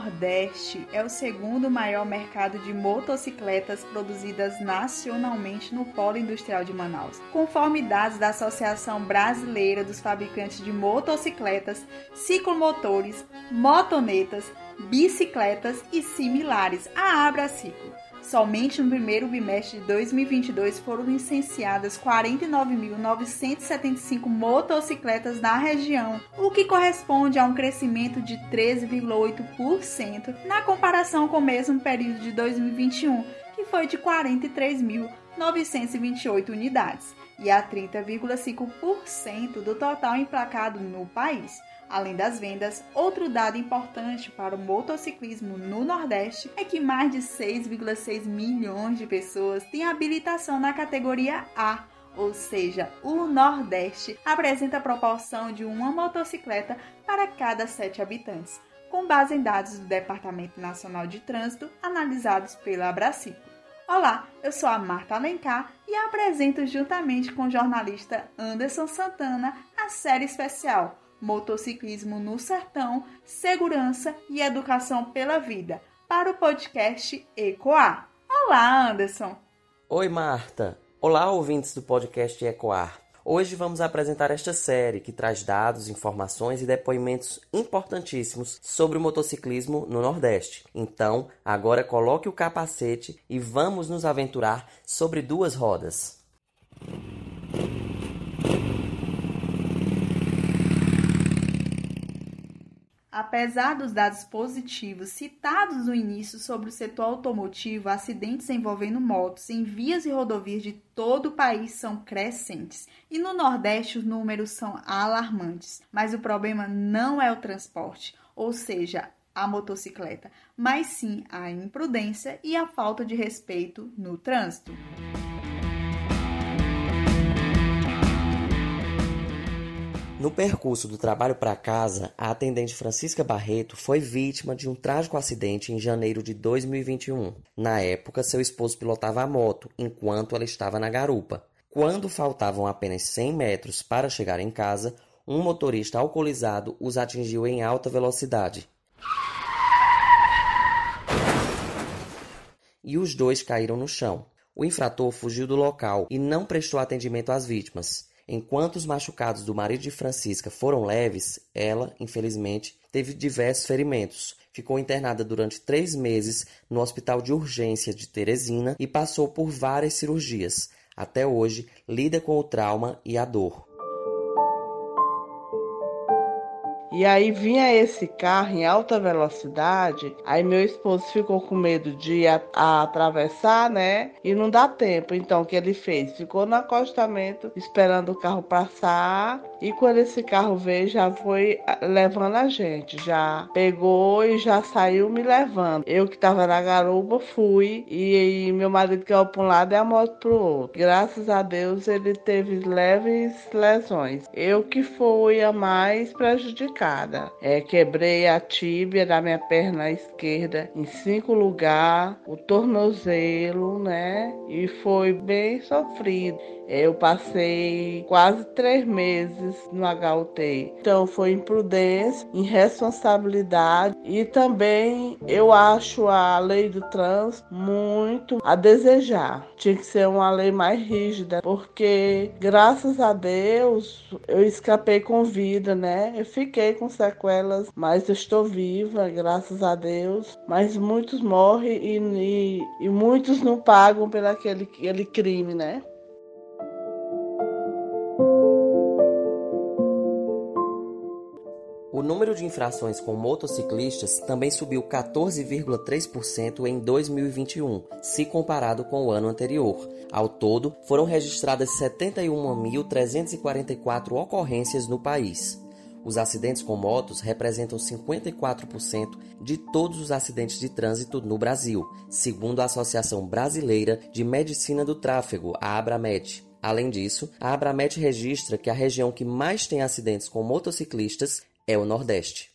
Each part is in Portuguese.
Nordeste é o segundo maior mercado de motocicletas produzidas nacionalmente no Polo Industrial de Manaus, conforme dados da Associação Brasileira dos Fabricantes de Motocicletas, Ciclomotores, Motonetas, Bicicletas e similares, a Abraciclo. Somente no primeiro bimestre de 2022 foram licenciadas 49.975 motocicletas na região, o que corresponde a um crescimento de 13,8% na comparação com o mesmo período de 2021, que foi de 43.928 unidades, e a 30,5% do total emplacado no país. Além das vendas, outro dado importante para o motociclismo no Nordeste é que mais de 6,6 milhões de pessoas têm habilitação na categoria A, ou seja, o Nordeste apresenta a proporção de uma motocicleta para cada sete habitantes, com base em dados do Departamento Nacional de Trânsito analisados pela Abraciclo. Olá, eu sou a Marta Alencar e apresento juntamente com o jornalista Anderson Santana a série especial Motociclismo no Sertão, Segurança e Educação pela Vida, para o podcast Ecoar. Olá, Anderson! Oi, Marta! Olá, ouvintes do podcast Ecoar. Hoje vamos apresentar esta série que traz dados, informações e depoimentos importantíssimos sobre o motociclismo no Nordeste. Então, agora coloque o capacete e vamos nos aventurar sobre duas rodas. Apesar dos dados positivos citados no início sobre o setor automotivo, acidentes envolvendo motos em vias e rodovias de todo o país são crescentes. E no Nordeste os números são alarmantes. Mas o problema não é o transporte, ou seja, a motocicleta, mas sim a imprudência e a falta de respeito no trânsito. No percurso do trabalho para casa, a atendente Francisca Barreto foi vítima de um trágico acidente em janeiro de 2021. Na época, seu esposo pilotava a moto enquanto ela estava na garupa. Quando faltavam apenas 100 metros para chegar em casa, um motorista alcoolizado os atingiu em alta velocidade. E os dois caíram no chão. O infrator fugiu do local e não prestou atendimento às vítimas. Enquanto os machucados do marido de Francisca foram leves, ela, infelizmente, teve diversos ferimentos. Ficou internada durante três meses no Hospital de Urgência de Teresina e passou por várias cirurgias. Até hoje, lida com o trauma e a dor. E aí vinha esse carro em alta velocidade, aí meu esposo ficou com medo de a, a atravessar, né? E não dá tempo. Então o que ele fez? Ficou no acostamento esperando o carro passar. E quando esse carro veio, já foi levando a gente. Já pegou e já saiu me levando. Eu que tava na garupa fui. E, e meu marido que para um lado e a moto pro outro. Graças a Deus ele teve leves lesões. Eu que fui a mais prejudicada É, quebrei a tíbia da minha perna esquerda em cinco lugares, o tornozelo, né? E foi bem sofrido. Eu passei quase três meses no HUT. Então foi imprudência, irresponsabilidade e também eu acho a lei do trânsito muito a desejar. Tinha que ser uma lei mais rígida, porque graças a Deus eu escapei com vida, né? Eu fiquei com sequelas, mas eu estou viva, graças a Deus. Mas muitos morrem e, e, e muitos não pagam pelo aquele, aquele crime, né? Número de infrações com motociclistas também subiu 14,3% em 2021, se comparado com o ano anterior. Ao todo, foram registradas 71.344 ocorrências no país. Os acidentes com motos representam 54% de todos os acidentes de trânsito no Brasil, segundo a Associação Brasileira de Medicina do Tráfego, a Abramed. Além disso, a Abramet registra que a região que mais tem acidentes com motociclistas é o Nordeste.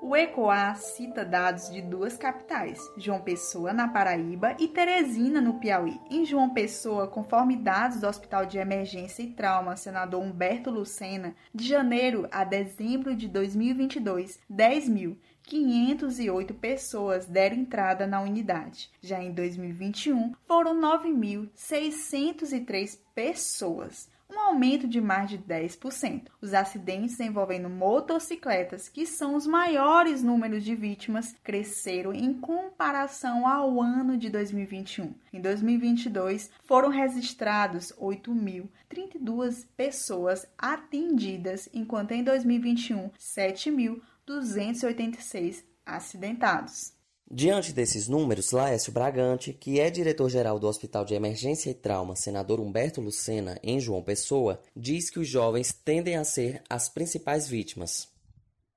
O ECOA cita dados de duas capitais, João Pessoa, na Paraíba, e Teresina, no Piauí. Em João Pessoa, conforme dados do Hospital de Emergência e Trauma, senador Humberto Lucena, de janeiro a dezembro de 2022, 10.508 pessoas deram entrada na unidade. Já em 2021, foram 9.603 pessoas um aumento de mais de 10%. Os acidentes envolvendo motocicletas, que são os maiores números de vítimas, cresceram em comparação ao ano de 2021. Em 2022, foram registrados 8.032 pessoas atendidas, enquanto em 2021, 7.286 acidentados. Diante desses números, Laércio Bragante, que é diretor-geral do Hospital de Emergência e Trauma, senador Humberto Lucena, em João Pessoa, diz que os jovens tendem a ser as principais vítimas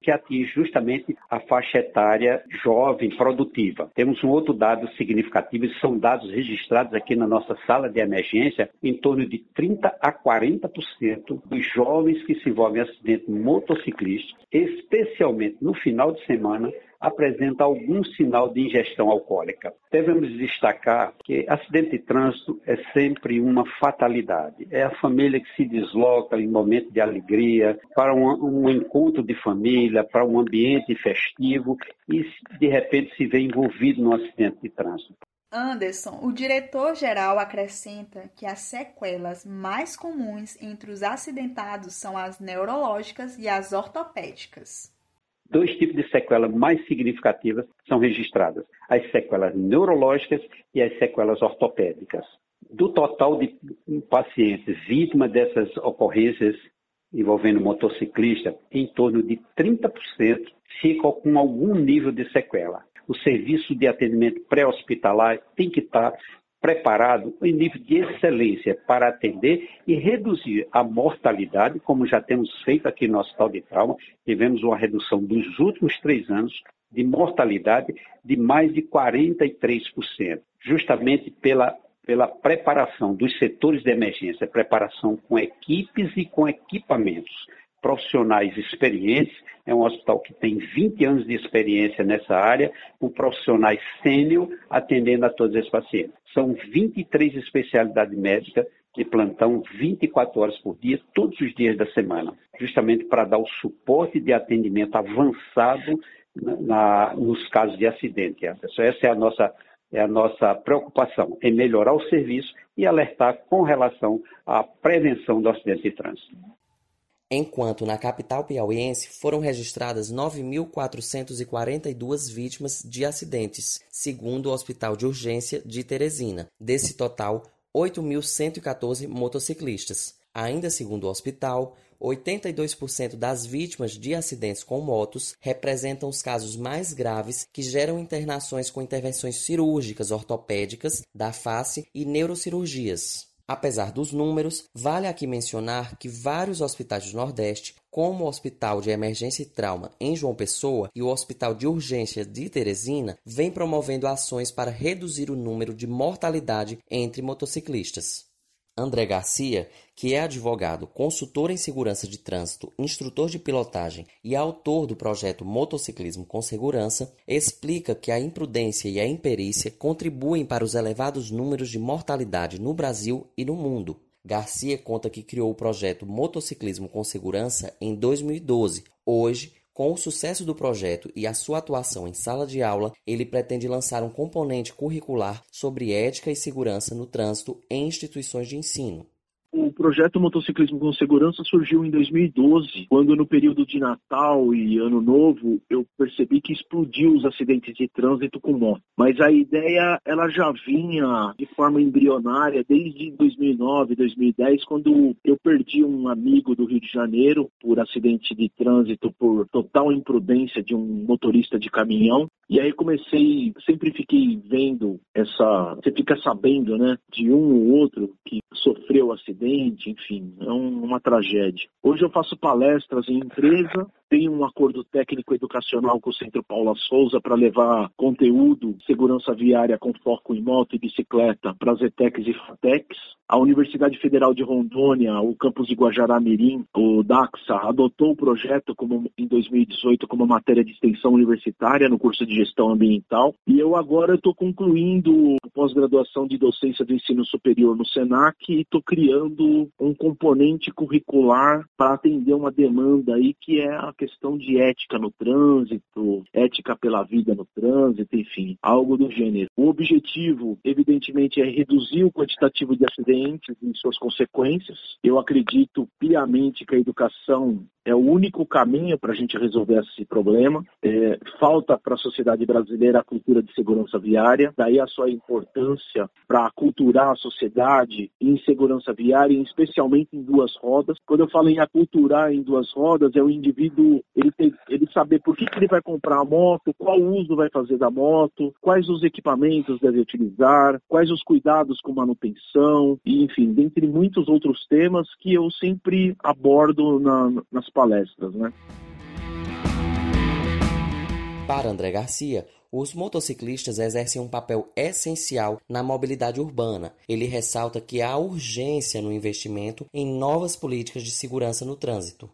que atinge justamente a faixa etária jovem produtiva. Temos um outro dado significativo, e são dados registrados aqui na nossa sala de emergência, em torno de 30 a 40% dos jovens que se envolvem em acidente motociclista, especialmente no final de semana, apresenta algum sinal de ingestão alcoólica. Devemos destacar que acidente de trânsito é sempre uma fatalidade. É a família que se desloca em momento de alegria, para um, um encontro de família, para um ambiente festivo e de repente se vê envolvido num acidente de trânsito. Anderson, o diretor-geral acrescenta que as sequelas mais comuns entre os acidentados são as neurológicas e as ortopédicas dois tipos de sequelas mais significativas são registradas: as sequelas neurológicas e as sequelas ortopédicas. Do total de pacientes vítimas dessas ocorrências envolvendo motociclista, em torno de 30% ficam com algum nível de sequela. O serviço de atendimento pré-hospitalar tem que estar preparado em nível de excelência para atender e reduzir a mortalidade, como já temos feito aqui no Hospital de Trauma. Tivemos uma redução dos últimos três anos de mortalidade de mais de 43%, justamente pela, pela preparação dos setores de emergência, preparação com equipes e com equipamentos profissionais experientes. É um hospital que tem 20 anos de experiência nessa área, com profissionais sênior atendendo a todos esses pacientes. São 23 especialidades médicas de plantão 24 horas por dia, todos os dias da semana, justamente para dar o suporte de atendimento avançado na, nos casos de acidente. Essa é a nossa é a nossa preocupação em melhorar o serviço e alertar com relação à prevenção do acidente de trânsito enquanto na capital piauiense foram registradas 9.442 vítimas de acidentes, segundo o Hospital de Urgência de Teresina. Desse total, 8.114 motociclistas. Ainda segundo o hospital, 82% das vítimas de acidentes com motos representam os casos mais graves que geram internações com intervenções cirúrgicas ortopédicas da face e neurocirurgias. Apesar dos números, vale aqui mencionar que vários hospitais do Nordeste, como o Hospital de Emergência e Trauma em João Pessoa e o Hospital de Urgência de Teresina, vêm promovendo ações para reduzir o número de mortalidade entre motociclistas. André Garcia, que é advogado, consultor em segurança de trânsito, instrutor de pilotagem e autor do projeto Motociclismo com Segurança, explica que a imprudência e a imperícia contribuem para os elevados números de mortalidade no Brasil e no mundo. Garcia conta que criou o projeto Motociclismo com Segurança em 2012. Hoje, com o sucesso do projeto e a sua atuação em sala de aula, ele pretende lançar um componente curricular sobre ética e segurança no trânsito em instituições de ensino. Projeto Motociclismo com Segurança surgiu em 2012, quando no período de Natal e Ano Novo eu percebi que explodiu os acidentes de trânsito com moto. Mas a ideia ela já vinha de forma embrionária desde 2009, 2010, quando eu perdi um amigo do Rio de Janeiro por acidente de trânsito por total imprudência de um motorista de caminhão. E aí comecei, sempre fiquei vendo essa, você fica sabendo, né, de um ou outro que sofreu acidente, enfim, é um, uma tragédia. Hoje eu faço palestras em empresa tem um acordo técnico educacional com o Centro Paula Souza para levar conteúdo, segurança viária com foco em moto e bicicleta para as e FATECs. A Universidade Federal de Rondônia, o campus de Guajará-Mirim, o DAXA, adotou o projeto como, em 2018 como matéria de extensão universitária no curso de gestão ambiental. E eu agora estou concluindo pós-graduação de docência do ensino superior no SENAC e estou criando um componente curricular para atender uma demanda aí que é a questão de ética no trânsito, ética pela vida no trânsito, enfim, algo do gênero. O objetivo, evidentemente, é reduzir o quantitativo de acidentes e suas consequências. Eu acredito piamente que a educação é o único caminho para a gente resolver esse problema. É, falta para a sociedade brasileira a cultura de segurança viária, daí a sua importância para aculturar a sociedade em segurança viária, especialmente em duas rodas. Quando eu falo em aculturar em duas rodas, é o indivíduo ele, ter, ele saber por que, que ele vai comprar a moto, qual uso vai fazer da moto, quais os equipamentos deve utilizar, quais os cuidados com manutenção, e enfim, dentre muitos outros temas que eu sempre abordo na, nas palestras, né? Para André Garcia, os motociclistas exercem um papel essencial na mobilidade urbana. Ele ressalta que há urgência no investimento em novas políticas de segurança no trânsito.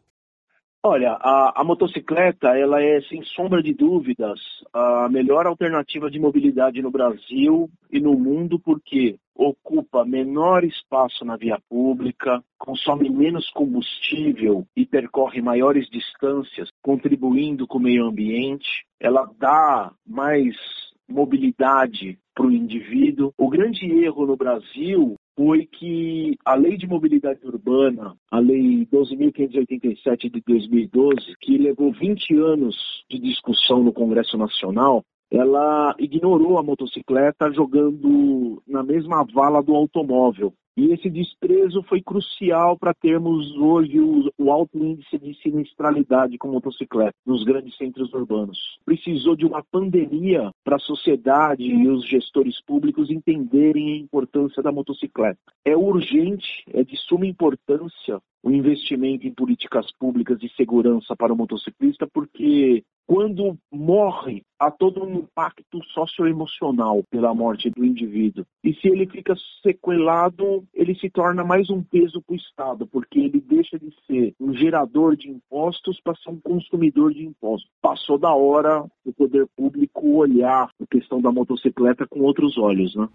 Olha, a, a, motocicleta ela é sem sombra de dúvidas a melhor alternativa de mobilidade no Brasil e no mundo porque ocupa menor espaço na via pública, consome menos combustível e percorre maiores distâncias, contribuindo com o meio ambiente. Ela dá mais mobilidade para o indivíduo. O grande erro no Brasil foi que a Lei de Mobilidade Urbana, a Lei 12.587 de 2012, que levou 20 anos de discussão no Congresso Nacional, ela ignorou a motocicleta jogando na mesma vala do automóvel. E esse desprezo foi crucial para termos hoje o, o, alto índice de sinistralidade com motocicleta nos grandes centros urbanos. Precisou de uma pandemia para a sociedade e os gestores públicos entenderem a importância da motocicleta. É urgente, é de suma importância o investimento em políticas públicas de segurança para o motociclista, porque quando morre, há todo um impacto socioemocional pela morte do indivíduo. E se ele fica sequelado, ele se torna mais um peso para o Estado, porque ele deixa de ser um gerador de impostos para ser um consumidor de impostos. Passou da hora do poder público olhar a questão da motocicleta com outros olhos, né?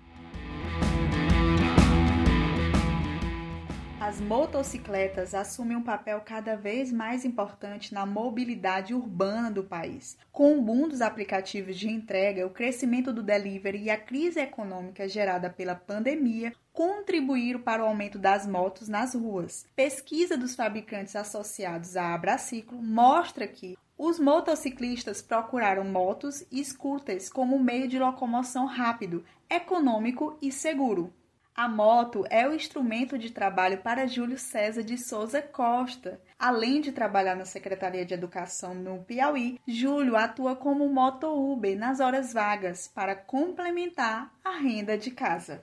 As motocicletas assumem um papel cada vez mais importante na mobilidade urbana do país. Com o boom dos aplicativos de entrega, o crescimento do delivery e a crise econômica gerada pela pandemia contribuíram para o aumento das motos nas ruas. Pesquisa dos fabricantes associados à Abraciclo mostra que os motociclistas procuraram motos e scooters como meio de locomoção rápido, econômico e seguro. A moto é o instrumento de trabalho para Júlio César de Souza Costa. Além de trabalhar na Secretaria de Educação no Piauí, Júlio atua como moto Uber nas horas vagas para complementar a renda de casa.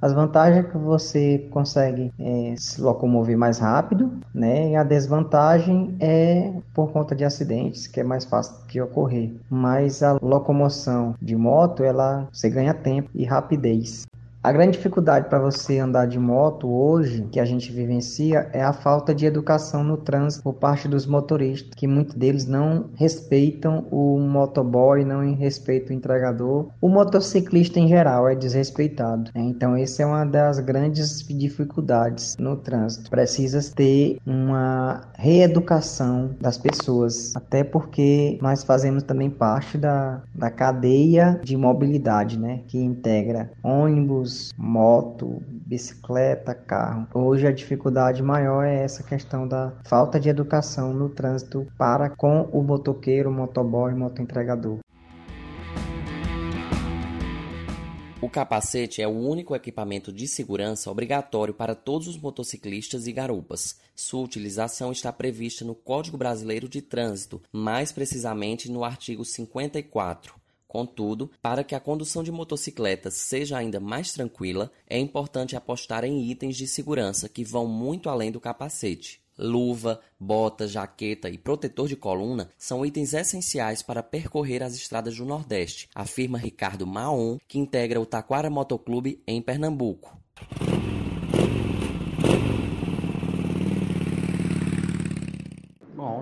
As vantagens é que você consegue é, se locomover mais rápido, né? E a desvantagem é por conta de acidentes, que é mais fácil que ocorrer. Mas a locomoção de moto, ela você ganha tempo e rapidez. A grande dificuldade para você andar de moto hoje, que a gente vivencia, é a falta de educação no trânsito por parte dos motoristas, que muitos deles não respeitam o motoboy, não respeitam o entregador. O motociclista em geral é desrespeitado. Né? Então, essa é uma das grandes dificuldades no trânsito. Precisa ter uma reeducação das pessoas, até porque nós fazemos também parte da, da cadeia de mobilidade, né? que integra ônibus moto, bicicleta, carro. Hoje a dificuldade maior é essa questão da falta de educação no trânsito para com o motoqueiro, motoboy, motoentregador. O capacete é o único equipamento de segurança obrigatório para todos os motociclistas e garupas. Sua utilização está prevista no Código Brasileiro de Trânsito, mais precisamente no artigo 54. Contudo, para que a condução de motocicletas seja ainda mais tranquila, é importante apostar em itens de segurança que vão muito além do capacete. Luva, bota, jaqueta e protetor de coluna são itens essenciais para percorrer as estradas do Nordeste, afirma Ricardo Maon, que integra o Taquara Motoclube em Pernambuco.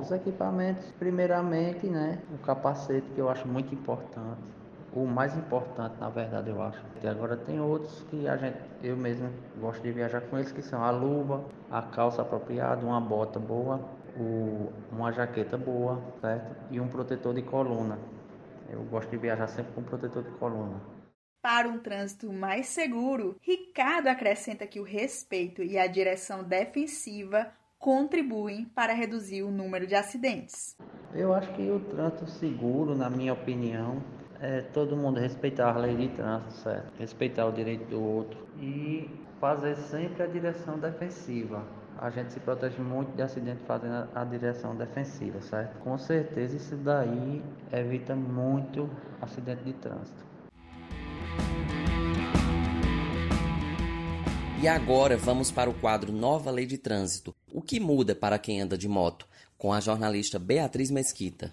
Os equipamentos, primeiramente, né, o capacete que eu acho muito importante o mais importante, na verdade, eu acho. E agora tem outros que a gente, eu mesmo gosto de viajar com eles, que são a luva, a calça apropriada, uma bota boa, o, uma jaqueta boa, certo? E um protetor de coluna. Eu gosto de viajar sempre com protetor de coluna. Para um trânsito mais seguro, Ricardo acrescenta que o respeito e a direção defensiva contribuem para reduzir o número de acidentes. Eu acho que o trânsito seguro, na minha opinião, é todo mundo respeitar a lei de trânsito, certo? Respeitar o direito do outro e fazer sempre a direção defensiva. A gente se protege muito de acidente fazendo a direção defensiva, certo? Com certeza isso daí evita muito acidente de trânsito. E agora vamos para o quadro Nova Lei de Trânsito. O que muda para quem anda de moto? Com a jornalista Beatriz Mesquita.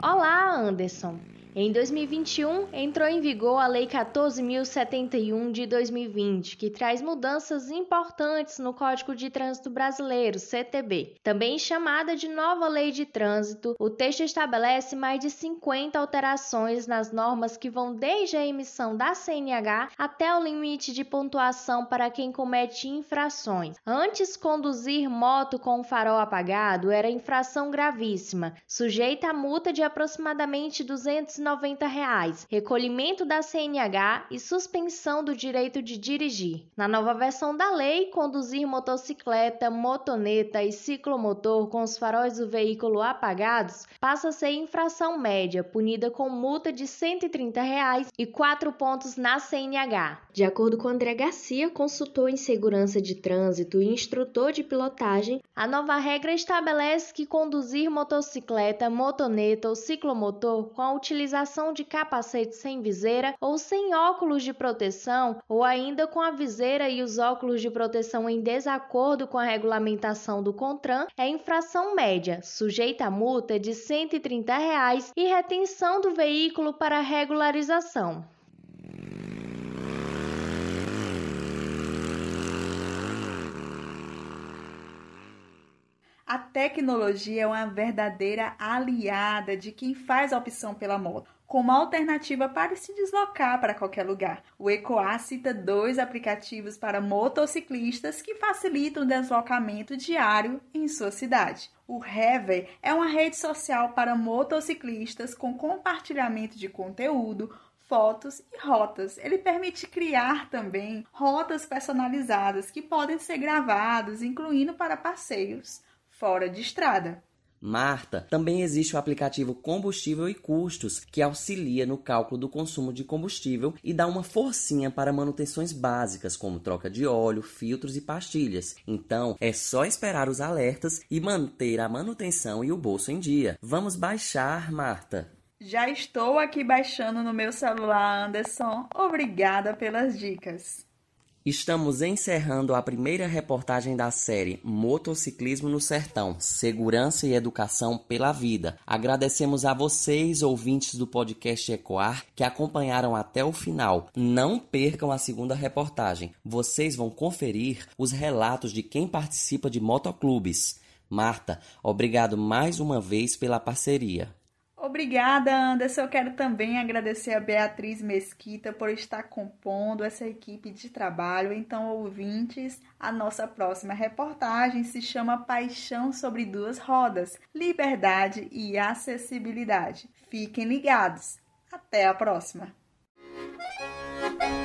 Olá, Anderson. Em 2021, entrou em vigor a Lei 14.071 de 2020, que traz mudanças importantes no Código de Trânsito Brasileiro, CTB. Também chamada de Nova Lei de Trânsito, o texto estabelece mais de 50 alterações nas normas que vão desde a emissão da CNH até o limite de pontuação para quem comete infrações. Antes, conduzir moto com o farol apagado era infração gravíssima, sujeita a multa de aproximadamente 200 290 reais, recolhimento da CNH e suspensão do direito de dirigir. Na nova versão da lei, conduzir motocicleta, motoneta e ciclomotor com os faróis do veículo apagados passa a ser infração média, punida com multa de 130 reais e 4 pontos na CNH. De acordo com André Garcia, consultor em segurança de trânsito e instrutor de pilotagem, a nova regra estabelece que conduzir motocicleta, motoneta ou ciclomotor com a utilização utilização de capacete sem viseira ou sem óculos de proteção, ou ainda com a viseira e os óculos de proteção em desacordo com a regulamentação do CONTRAN, é infração média, sujeita a multa de 130 reais e retenção do veículo para regularização. A tecnologia é uma verdadeira aliada de quem faz a opção pela moto, como alternativa para se deslocar para qualquer lugar. O Ecoar cita dois aplicativos para motociclistas que facilitam o deslocamento diário em sua cidade. O Rever é uma rede social para motociclistas com compartilhamento de conteúdo, fotos e rotas. Ele permite criar também rotas personalizadas que podem ser gravadas, incluindo para passeios fora de estrada. Marta, também existe o aplicativo Combustível e Custos, que auxilia no cálculo do consumo de combustível e dá uma forcinha para manutenções básicas, como troca de óleo, filtros e pastilhas. Então, é só esperar os alertas e manter a manutenção e o bolso em dia. Vamos baixar, Marta. Já estou aqui baixando no meu celular, Anderson. Obrigada pelas dicas. Estamos encerrando a primeira reportagem da série Motociclismo no Sertão Segurança e Educação pela Vida. Agradecemos a vocês, ouvintes do podcast Ecoar, que acompanharam até o final. Não percam a segunda reportagem. Vocês vão conferir os relatos de quem participa de motoclubes. Marta, obrigado mais uma vez pela parceria. Obrigada, Anderson. Eu quero também agradecer a Beatriz Mesquita por estar compondo essa equipe de trabalho. Então, ouvintes, a nossa próxima reportagem se chama Paixão sobre Duas Rodas: Liberdade e Acessibilidade. Fiquem ligados. Até a próxima. Música